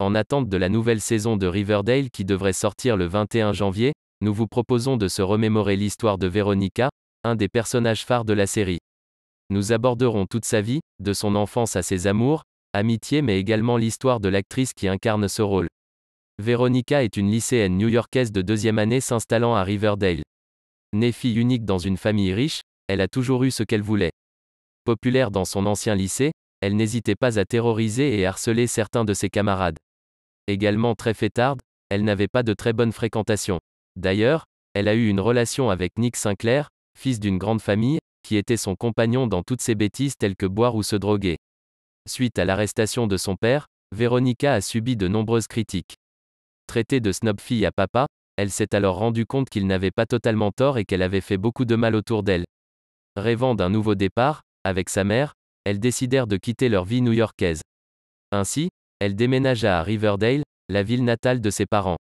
En attente de la nouvelle saison de Riverdale qui devrait sortir le 21 janvier, nous vous proposons de se remémorer l'histoire de Veronica, un des personnages phares de la série. Nous aborderons toute sa vie, de son enfance à ses amours, amitiés mais également l'histoire de l'actrice qui incarne ce rôle. Veronica est une lycéenne new-yorkaise de deuxième année s'installant à Riverdale. Née fille unique dans une famille riche, elle a toujours eu ce qu'elle voulait. Populaire dans son ancien lycée, elle n'hésitait pas à terroriser et harceler certains de ses camarades. Également très fêtarde, elle n'avait pas de très bonne fréquentation. D'ailleurs, elle a eu une relation avec Nick Sinclair, fils d'une grande famille, qui était son compagnon dans toutes ses bêtises telles que boire ou se droguer. Suite à l'arrestation de son père, Veronica a subi de nombreuses critiques. Traitée de snob fille à papa, elle s'est alors rendue compte qu'il n'avait pas totalement tort et qu'elle avait fait beaucoup de mal autour d'elle. Rêvant d'un nouveau départ, avec sa mère, elles décidèrent de quitter leur vie new-yorkaise. Ainsi, elle déménagea à Riverdale, la ville natale de ses parents.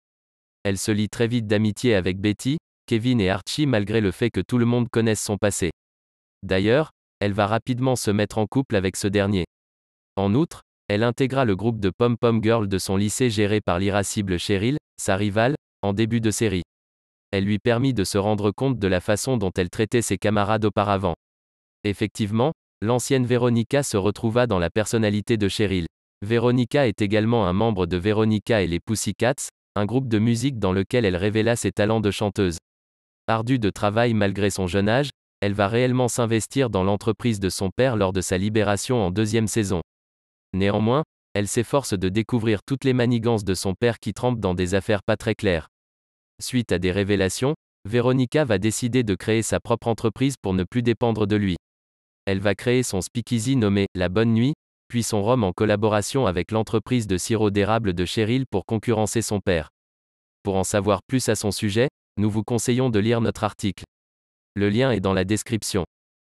Elle se lie très vite d'amitié avec Betty, Kevin et Archie malgré le fait que tout le monde connaisse son passé. D'ailleurs, elle va rapidement se mettre en couple avec ce dernier. En outre, elle intégra le groupe de Pom Pom Girl de son lycée géré par l'irascible Cheryl, sa rivale, en début de série. Elle lui permit de se rendre compte de la façon dont elle traitait ses camarades auparavant. Effectivement, l'ancienne Veronica se retrouva dans la personnalité de Cheryl. Veronica est également un membre de Veronica et les Pussycats, un groupe de musique dans lequel elle révéla ses talents de chanteuse. Ardue de travail malgré son jeune âge, elle va réellement s'investir dans l'entreprise de son père lors de sa libération en deuxième saison. Néanmoins, elle s'efforce de découvrir toutes les manigances de son père qui trempe dans des affaires pas très claires. Suite à des révélations, Veronica va décider de créer sa propre entreprise pour ne plus dépendre de lui. Elle va créer son speakeasy nommé La Bonne Nuit, puis son rhum en collaboration avec l'entreprise de sirop d'érable de Cheryl pour concurrencer son père. Pour en savoir plus à son sujet, nous vous conseillons de lire notre article. Le lien est dans la description.